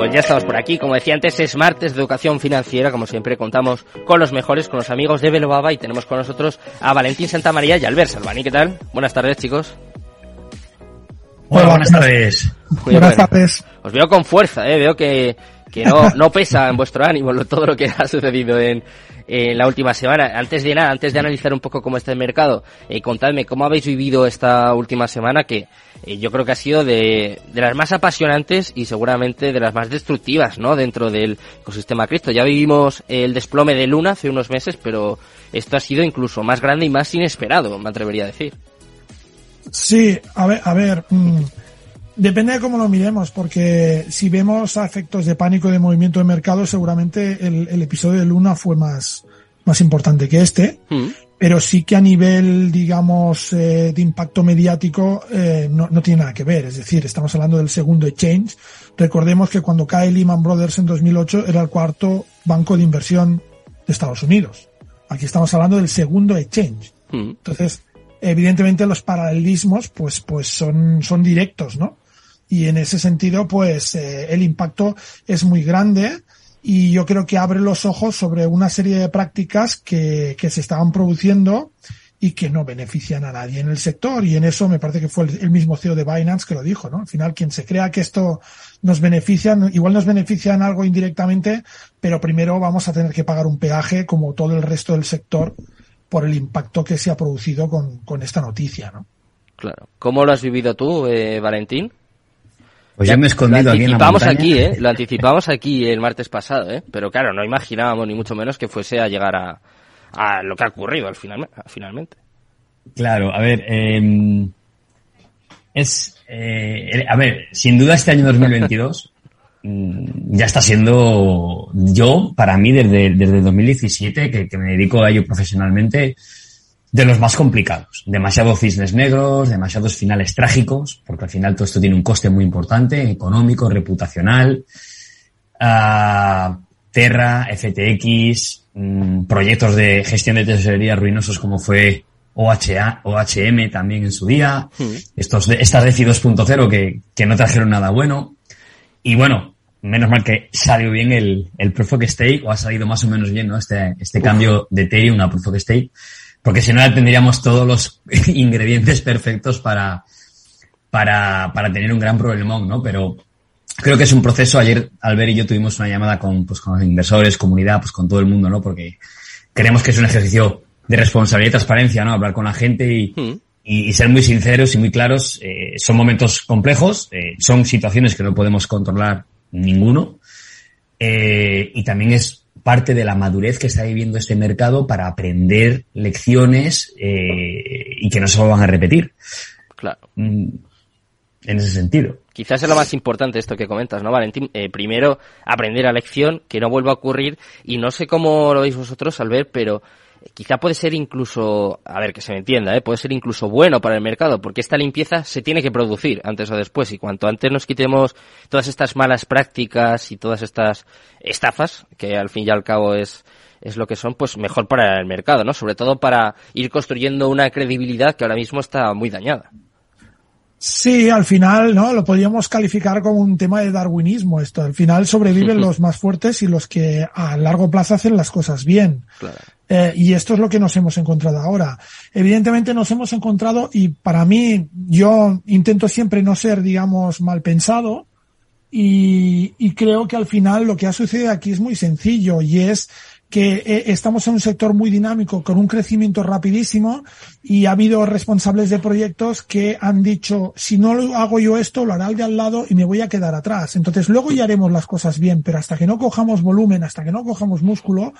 Pues ya estamos por aquí. Como decía antes, es martes de educación financiera. Como siempre, contamos con los mejores, con los amigos de Belobaba y tenemos con nosotros a Valentín Santamaría y Albert Salvani. ¿Qué tal? Buenas tardes, chicos. Hola, buenas tardes. buenas tardes. Os veo con fuerza, ¿eh? Veo que, que no, no pesa en vuestro ánimo todo lo que ha sucedido en, en la última semana. Antes de nada, antes de analizar un poco cómo está el mercado, eh, contadme cómo habéis vivido esta última semana que eh, yo creo que ha sido de, de las más apasionantes y seguramente de las más destructivas, ¿no? Dentro del ecosistema cripto. Ya vivimos el desplome de Luna hace unos meses, pero esto ha sido incluso más grande y más inesperado, me atrevería a decir. Sí, a ver, a ver, mmm, depende de cómo lo miremos, porque si vemos a efectos de pánico de movimiento de mercado, seguramente el, el episodio de Luna fue más, más importante que este, mm. Pero sí que a nivel, digamos, eh, de impacto mediático eh, no, no, tiene nada que ver. Es decir, estamos hablando del segundo exchange. Recordemos que cuando cae Lehman Brothers en 2008 era el cuarto banco de inversión de Estados Unidos. Aquí estamos hablando del segundo exchange. Mm. Entonces, evidentemente los paralelismos pues pues son son directos no y en ese sentido pues eh, el impacto es muy grande y yo creo que abre los ojos sobre una serie de prácticas que, que se estaban produciendo y que no benefician a nadie en el sector. Y en eso me parece que fue el, mismo CEO de Binance que lo dijo, ¿no? Al final, quien se crea que esto nos beneficia, igual nos beneficia en algo indirectamente, pero primero vamos a tener que pagar un peaje como todo el resto del sector por el impacto que se ha producido con, con esta noticia, ¿no? Claro. ¿Cómo lo has vivido tú, eh, Valentín? Pues ya me he escondido aquí en la montaña. aquí, ¿eh? Lo anticipamos aquí el martes pasado, ¿eh? Pero claro, no imaginábamos ni mucho menos que fuese a llegar a, a lo que ha ocurrido al final, finalmente. Claro, a ver, eh, es, eh, a ver, sin duda este año 2022 ya está siendo yo, para mí, desde, desde 2017, que, que me dedico a ello profesionalmente, de los más complicados. Demasiados cisnes negros, demasiados finales trágicos, porque al final todo esto tiene un coste muy importante, económico, reputacional. Uh, Terra, FTX, mmm, proyectos de gestión de tesorería ruinosos como fue OHA, OHM también en su día. Mm. Estos, esta DeFi 2.0 que, que no trajeron nada bueno. Y bueno, menos mal que salió bien el, el Proof of Stake, o ha salido más o menos bien, ¿no? Este, este Uf. cambio de Ethereum a Proof of Stake porque si no ya tendríamos todos los ingredientes perfectos para, para, para tener un gran problemón, ¿no? Pero creo que es un proceso. Ayer Albert y yo tuvimos una llamada con, pues, con los inversores, comunidad, pues con todo el mundo, ¿no? Porque creemos que es un ejercicio de responsabilidad y transparencia, ¿no? Hablar con la gente y, mm. y, y ser muy sinceros y muy claros. Eh, son momentos complejos, eh, son situaciones que no podemos controlar ninguno. Eh, y también es parte de la madurez que está viviendo este mercado para aprender lecciones eh, y que no se van a repetir. Claro. En ese sentido. Quizás es lo más importante esto que comentas, ¿no, Valentín? Eh, primero, aprender la lección, que no vuelva a ocurrir, y no sé cómo lo veis vosotros al ver, pero quizá puede ser incluso, a ver, que se me entienda, ¿eh? puede ser incluso bueno para el mercado, porque esta limpieza se tiene que producir antes o después, y cuanto antes nos quitemos todas estas malas prácticas y todas estas estafas, que al fin y al cabo es, es lo que son, pues mejor para el mercado, ¿no? Sobre todo para ir construyendo una credibilidad que ahora mismo está muy dañada. Sí, al final, ¿no? Lo podríamos calificar como un tema de darwinismo esto. Al final sobreviven los más fuertes y los que a largo plazo hacen las cosas bien. Claro. Eh, y esto es lo que nos hemos encontrado ahora. Evidentemente nos hemos encontrado, y para mí, yo intento siempre no ser, digamos, mal pensado, y, y creo que al final lo que ha sucedido aquí es muy sencillo, y es que eh, estamos en un sector muy dinámico, con un crecimiento rapidísimo, y ha habido responsables de proyectos que han dicho, si no lo hago yo esto, lo hará el de al lado y me voy a quedar atrás. Entonces luego ya haremos las cosas bien, pero hasta que no cojamos volumen, hasta que no cojamos músculo,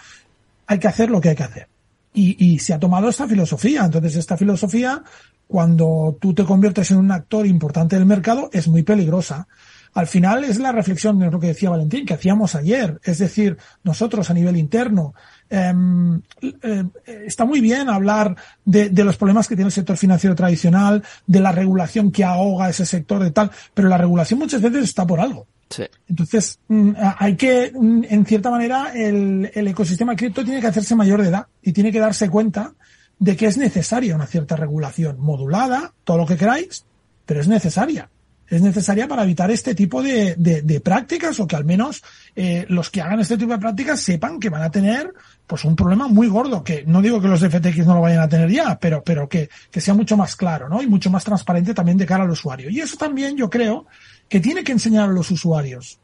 hay que hacer lo que hay que hacer. Y, y, se ha tomado esta filosofía. Entonces, esta filosofía, cuando tú te conviertes en un actor importante del mercado, es muy peligrosa. Al final es la reflexión de lo que decía Valentín, que hacíamos ayer. Es decir, nosotros a nivel interno, eh, eh, está muy bien hablar de, de, los problemas que tiene el sector financiero tradicional, de la regulación que ahoga ese sector de tal, pero la regulación muchas veces está por algo. Sí. Entonces, mm, hay que, mm, en cierta manera, el, el ecosistema cripto tiene que hacerse mayor de edad y tiene que darse cuenta de que es necesaria una cierta regulación modulada, todo lo que queráis, pero es necesaria. Es necesaria para evitar este tipo de, de, prácticas o que al menos eh, los que hagan este tipo de prácticas sepan que van a tener pues un problema muy gordo, que no digo que los de FTX no lo vayan a tener ya, pero, pero que, que sea mucho más claro, ¿no? Y mucho más transparente también de cara al usuario. Y eso también yo creo que tiene que enseñar a los usuarios.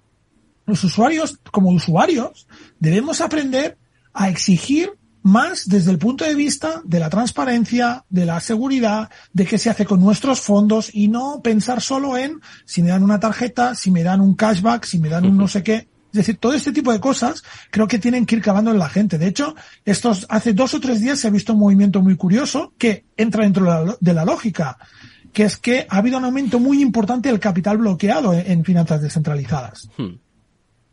Los usuarios, como usuarios, debemos aprender a exigir más desde el punto de vista de la transparencia, de la seguridad, de qué se hace con nuestros fondos y no pensar solo en si me dan una tarjeta, si me dan un cashback, si me dan un no sé qué. Es decir, todo este tipo de cosas creo que tienen que ir cavando en la gente. De hecho, estos, hace dos o tres días se ha visto un movimiento muy curioso que entra dentro de la, lógica, que es que ha habido un aumento muy importante del capital bloqueado en, finanzas descentralizadas. Hmm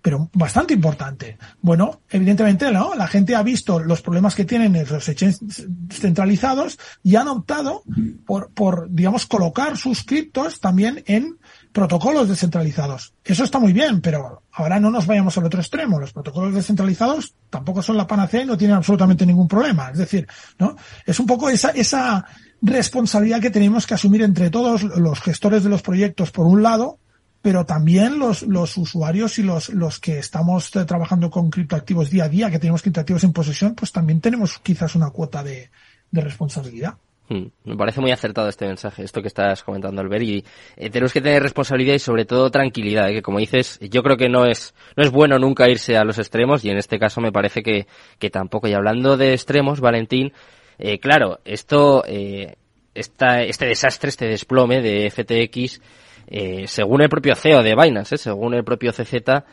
pero bastante importante. Bueno, evidentemente, ¿no? La gente ha visto los problemas que tienen los exchanges centralizados y han optado por, por, digamos, colocar sus criptos también en protocolos descentralizados. Eso está muy bien, pero ahora no nos vayamos al otro extremo. Los protocolos descentralizados tampoco son la panacea y no tienen absolutamente ningún problema. Es decir, ¿no? Es un poco esa, esa responsabilidad que tenemos que asumir entre todos los gestores de los proyectos, por un lado, pero también los, los usuarios y los, los que estamos eh, trabajando con criptoactivos día a día, que tenemos criptoactivos en posesión, pues también tenemos quizás una cuota de, de responsabilidad. Hmm, me parece muy acertado este mensaje, esto que estás comentando, Albert, y eh, tenemos que tener responsabilidad y sobre todo tranquilidad, ¿eh? que como dices, yo creo que no es, no es bueno nunca irse a los extremos y en este caso me parece que, que tampoco. Y hablando de extremos, Valentín, eh, claro, esto, eh, esta, este desastre, este desplome de FTX, eh, según el propio CEO de Binance, eh, según el propio CZ,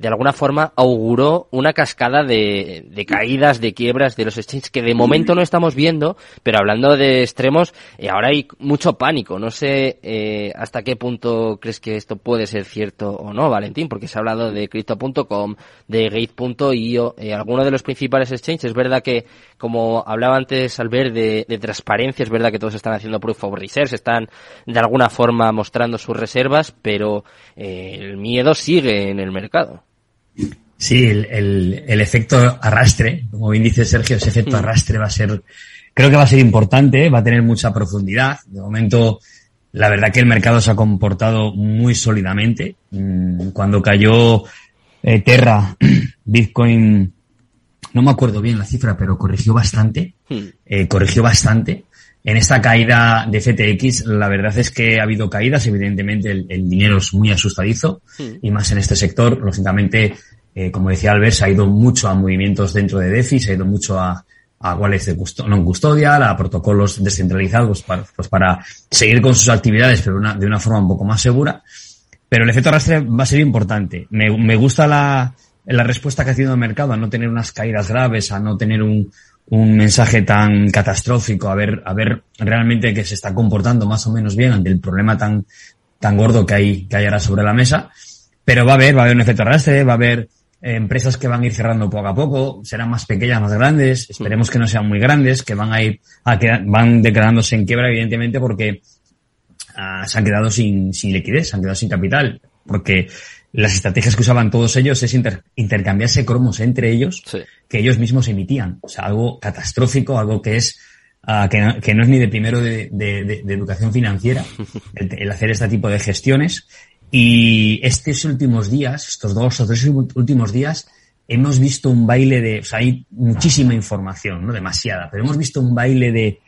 de alguna forma auguró una cascada de, de, caídas, de quiebras de los exchanges que de momento no estamos viendo, pero hablando de extremos, eh, ahora hay mucho pánico. No sé eh, hasta qué punto crees que esto puede ser cierto o no, Valentín, porque se ha hablado de crypto.com, de gate.io, eh, algunos de los principales exchanges. Es verdad que, como hablaba antes al ver de, de transparencia, es verdad que todos están haciendo proof of reserves, están de alguna forma mostrando sus reservas, pero eh, el miedo sigue en el mercado. Sí, el, el, efecto arrastre, como bien dice Sergio, ese efecto mm. arrastre va a ser, creo que va a ser importante, va a tener mucha profundidad. De momento, la verdad que el mercado se ha comportado muy sólidamente. Mm, cuando cayó eh, Terra, Bitcoin, no me acuerdo bien la cifra, pero corrigió bastante, mm. eh, corrigió bastante. En esta caída de FTX, la verdad es que ha habido caídas, evidentemente el, el dinero es muy asustadizo, y más en este sector, lógicamente eh, como decía Albert, se ha ido mucho a movimientos dentro de DeFi, se ha ido mucho a, a wallets de non custodial, a protocolos descentralizados para, pues para seguir con sus actividades, pero una, de una forma un poco más segura. Pero el efecto arrastre va a ser importante. Me, me gusta la, la respuesta que ha tenido el mercado a no tener unas caídas graves, a no tener un, un mensaje tan catastrófico, a ver, a ver realmente que se está comportando más o menos bien ante el problema tan, tan gordo que hay, que hay ahora sobre la mesa. Pero va a haber, va a haber un efecto arrastre, va a haber empresas que van a ir cerrando poco a poco, serán más pequeñas, más grandes, esperemos que no sean muy grandes, que van a ir, a van declarándose en quiebra, evidentemente, porque ah, se han quedado sin, sin liquidez, se han quedado sin capital, porque las estrategias que usaban todos ellos es intercambiarse cromos entre ellos que ellos mismos emitían. O sea, algo catastrófico, algo que es ah, que, no, que, no, es ni de primero de, de, de educación financiera, el, el, hacer este tipo de gestiones. Y estos últimos días, estos dos o tres últimos días, hemos visto un baile de, o sea, hay muchísima información, no demasiada, pero hemos visto un baile de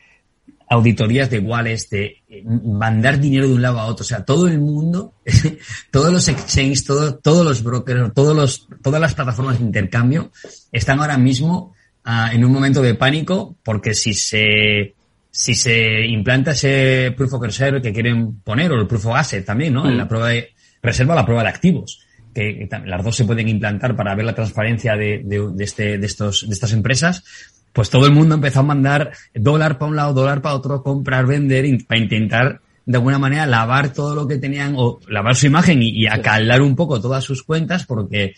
auditorías de iguales, de eh, mandar dinero de un lado a otro, o sea, todo el mundo, todos los exchanges, todo, todos los brokers, todos los, todas las plataformas de intercambio están ahora mismo uh, en un momento de pánico porque si se si se implanta ese proof of reserve que quieren poner, o el proof of asset también, ¿no? En la mm. prueba de reserva, la prueba de activos, que, las dos se pueden implantar para ver la transparencia de, de, este, de, estos, de estas empresas, pues todo el mundo empezó a mandar dólar para un lado, dólar para otro, comprar, vender, para intentar de alguna manera lavar todo lo que tenían, o lavar su imagen y, y acaldar un poco todas sus cuentas, porque,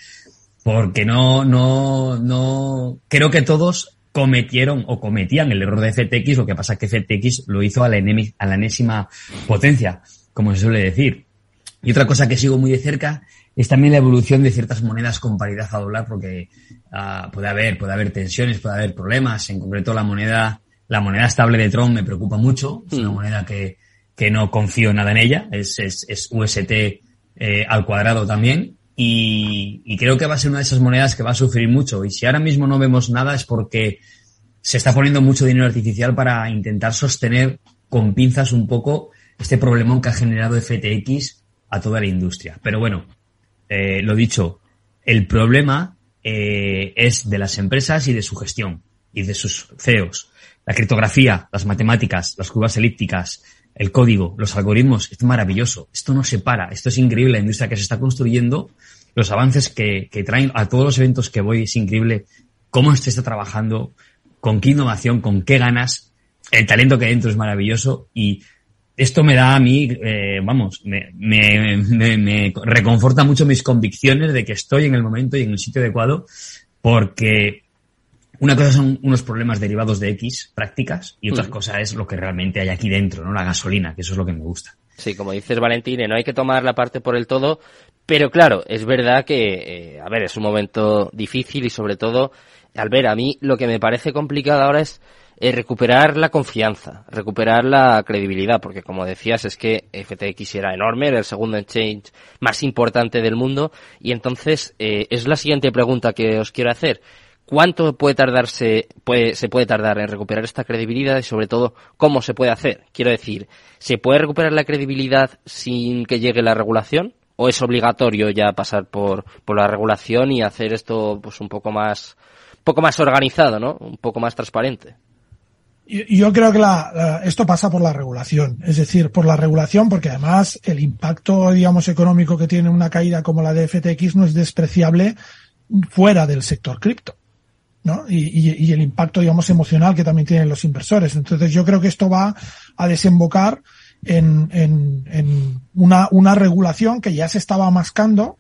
porque no, no, no, creo que todos cometieron o cometían el error de FTX, lo que pasa es que FTX lo hizo a la, a la enésima potencia, como se suele decir. Y otra cosa que sigo muy de cerca es también la evolución de ciertas monedas con paridad a dólar, porque uh, puede haber, puede haber tensiones, puede haber problemas. En concreto, la moneda, la moneda estable de Tron me preocupa mucho. Es una mm. moneda que, que no confío nada en ella, es, es, es UST eh, al cuadrado también, y, y, creo que va a ser una de esas monedas que va a sufrir mucho. Y si ahora mismo no vemos nada es porque se está poniendo mucho dinero artificial para intentar sostener con pinzas un poco este problemón que ha generado FTX a toda la industria. Pero bueno, eh, lo dicho, el problema eh, es de las empresas y de su gestión y de sus CEOs. La criptografía, las matemáticas, las curvas elípticas, el código, los algoritmos, es maravilloso. Esto no se para. Esto es increíble. La industria que se está construyendo, los avances que, que traen a todos los eventos que voy, es increíble. Cómo se está trabajando, con qué innovación, con qué ganas. El talento que hay dentro es maravilloso y esto me da a mí, eh, vamos, me, me, me, me, reconforta mucho mis convicciones de que estoy en el momento y en el sitio adecuado, porque una cosa son unos problemas derivados de X prácticas y otra mm. cosa es lo que realmente hay aquí dentro, ¿no? La gasolina, que eso es lo que me gusta. Sí, como dices Valentín, no hay que tomar la parte por el todo, pero claro, es verdad que, eh, a ver, es un momento difícil y sobre todo, al ver, a mí lo que me parece complicado ahora es eh, recuperar la confianza, recuperar la credibilidad, porque como decías es que FTX era enorme, era el segundo exchange más importante del mundo, y entonces eh, es la siguiente pregunta que os quiero hacer. ¿Cuánto puede tardarse, puede, se puede tardar en recuperar esta credibilidad y sobre todo cómo se puede hacer? Quiero decir, ¿se puede recuperar la credibilidad sin que llegue la regulación? ¿O es obligatorio ya pasar por, por la regulación y hacer esto pues un poco más, poco más organizado, ¿no? Un poco más transparente. Yo creo que la, esto pasa por la regulación, es decir, por la regulación, porque además el impacto, digamos, económico que tiene una caída como la de FTX no es despreciable fuera del sector cripto, ¿no? Y, y, el impacto, digamos, emocional que también tienen los inversores. Entonces, yo creo que esto va a desembocar en, en, en una, una regulación que ya se estaba mascando,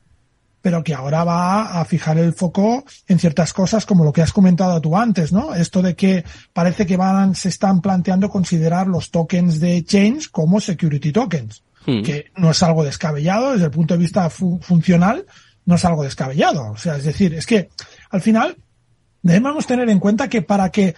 pero que ahora va a fijar el foco en ciertas cosas como lo que has comentado tú antes, ¿no? Esto de que parece que van, se están planteando considerar los tokens de Change como security tokens, hmm. que no es algo descabellado desde el punto de vista funcional, no es algo descabellado. O sea, es decir, es que al final debemos tener en cuenta que para que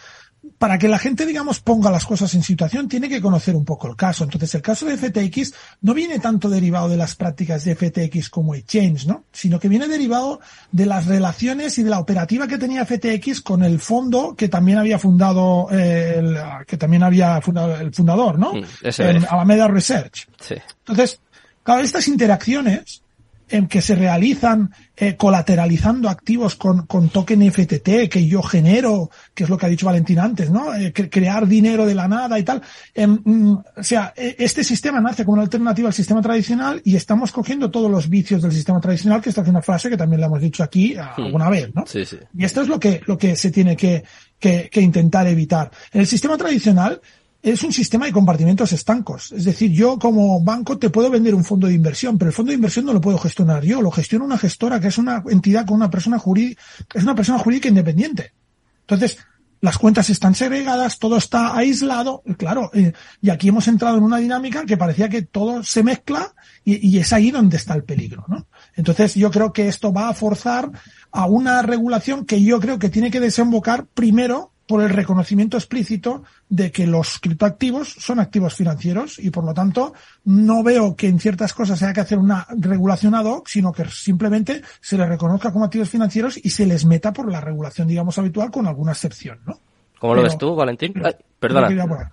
para que la gente, digamos, ponga las cosas en situación, tiene que conocer un poco el caso. Entonces, el caso de FTX no viene tanto derivado de las prácticas de FTX como Exchange, ¿no? Sino que viene derivado de las relaciones y de la operativa que tenía FTX con el fondo que también había fundado, eh, el, que también había fundado el fundador, ¿no? Mm, Alameda Research. Sí. Entonces, claro, estas interacciones en que se realizan eh, colateralizando activos con, con token FTT que yo genero, que es lo que ha dicho Valentín antes, ¿no? Eh, crear dinero de la nada y tal. Eh, o sea, e, este sistema nace como una alternativa al sistema tradicional y estamos cogiendo todos los vicios del sistema tradicional, que esta es una frase que también le hemos dicho aquí hmm. alguna vez, ¿no? Sí, sí. Y esto es lo que, lo que se tiene que, que, que intentar evitar. En el sistema tradicional, es un sistema de compartimentos estancos. Es decir, yo como banco te puedo vender un fondo de inversión, pero el fondo de inversión no lo puedo gestionar yo, lo gestiona una gestora que es una entidad con una persona jurídica, es una persona jurídica independiente. Entonces, las cuentas están segregadas, todo está aislado, claro, eh, y aquí hemos entrado en una dinámica que parecía que todo se mezcla y, y, es ahí donde está el peligro, ¿no? Entonces yo creo que esto va a forzar a una regulación que yo creo que tiene que desembocar primero por el reconocimiento explícito de que los criptoactivos son activos financieros y por lo tanto no veo que en ciertas cosas haya que hacer una regulación ad hoc, sino que simplemente se les reconozca como activos financieros y se les meta por la regulación, digamos, habitual con alguna excepción, ¿no? ¿Cómo lo ves tú, Valentín? perdona.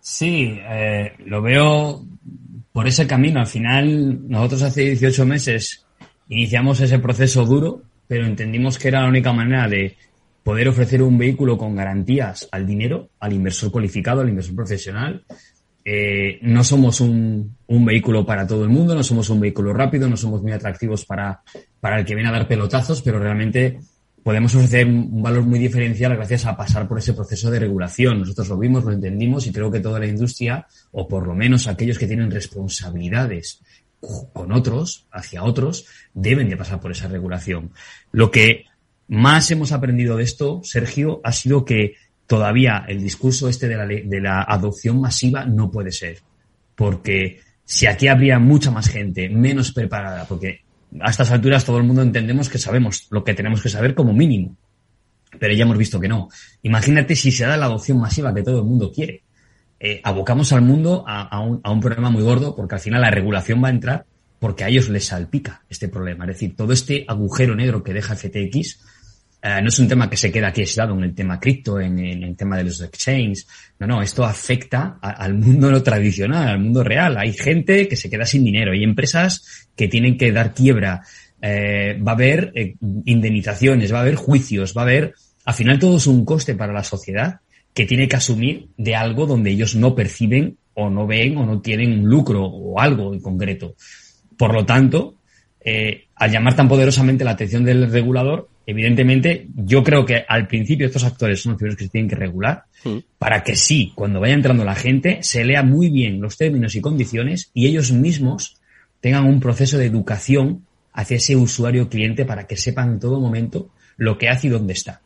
Sí, eh, lo veo por ese camino. Al final, nosotros hace 18 meses iniciamos ese proceso duro, pero entendimos que era la única manera de poder ofrecer un vehículo con garantías al dinero, al inversor cualificado, al inversor profesional. Eh, no somos un, un, vehículo para todo el mundo, no somos un vehículo rápido, no somos muy atractivos para, para el que viene a dar pelotazos, pero realmente podemos ofrecer un valor muy diferencial gracias a pasar por ese proceso de regulación. Nosotros lo vimos, lo entendimos y creo que toda la industria, o por lo menos aquellos que tienen responsabilidades con otros, hacia otros, deben de pasar por esa regulación. Lo que más hemos aprendido de esto, Sergio, ha sido que todavía el discurso este de la, de la adopción masiva no puede ser. Porque si aquí habría mucha más gente menos preparada, porque a estas alturas todo el mundo entendemos que sabemos lo que tenemos que saber como mínimo. Pero ya hemos visto que no. Imagínate si se da la adopción masiva que todo el mundo quiere. eh, abocamos al mundo a, un, a un problema muy gordo porque al final la regulación va a entrar porque a ellos les salpica este problema. Es decir, todo este agujero negro que deja FTX eh, no es un tema que se queda aquí aislado en el tema cripto, en, el tema de los exchanges. No, no, esto afecta al mundo no tradicional, al mundo real. Hay gente que se queda sin dinero, hay empresas que tienen que dar quiebra, eh, va a haber eh, indemnizaciones, va a haber juicios, va a haber, al final todo es un coste para la sociedad que tiene que asumir de algo donde ellos no perciben o no ven o no tienen un lucro o algo en concreto. Por lo tanto, al llamar tan poderosamente la atención del regulador, evidentemente yo creo que al principio estos actores son los primeros que se tienen que regular mm. para que sí, cuando vaya entrando la gente, se lea muy bien los términos y condiciones y ellos mismos tengan un proceso de educación hacia ese usuario cliente para que sepan en todo momento lo que hace y dónde está.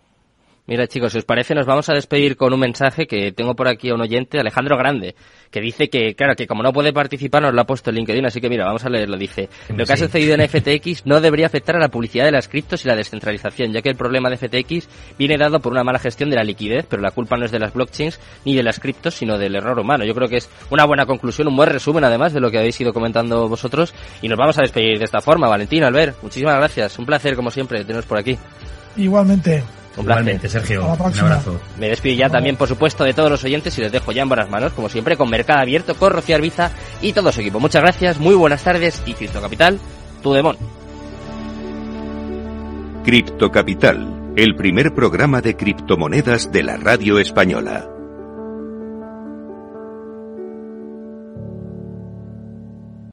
Mira chicos, si os parece, nos vamos a despedir con un mensaje que tengo por aquí a un oyente, Alejandro Grande, que dice que, claro, que como no puede participar nos lo ha puesto en LinkedIn, así que mira, vamos a leerlo. Dice, lo que ha sucedido en FTX no debería afectar a la publicidad de las criptos y la descentralización, ya que el problema de FTX viene dado por una mala gestión de la liquidez, pero la culpa no es de las blockchains ni de las criptos, sino del error humano. Yo creo que es una buena conclusión, un buen resumen además de lo que habéis ido comentando vosotros y nos vamos a despedir de esta forma. Valentín, Albert, muchísimas gracias. Un placer, como siempre, teneros por aquí. Igualmente. Un Sergio. Un abrazo. Me despido ya también, por supuesto, de todos los oyentes y les dejo ya en buenas manos, como siempre, con Mercado Abierto, con Rocío Arbiza y todo su equipo. Muchas gracias, muy buenas tardes y Cripto Capital, tu demon. Cripto Capital, el primer programa de criptomonedas de la radio española.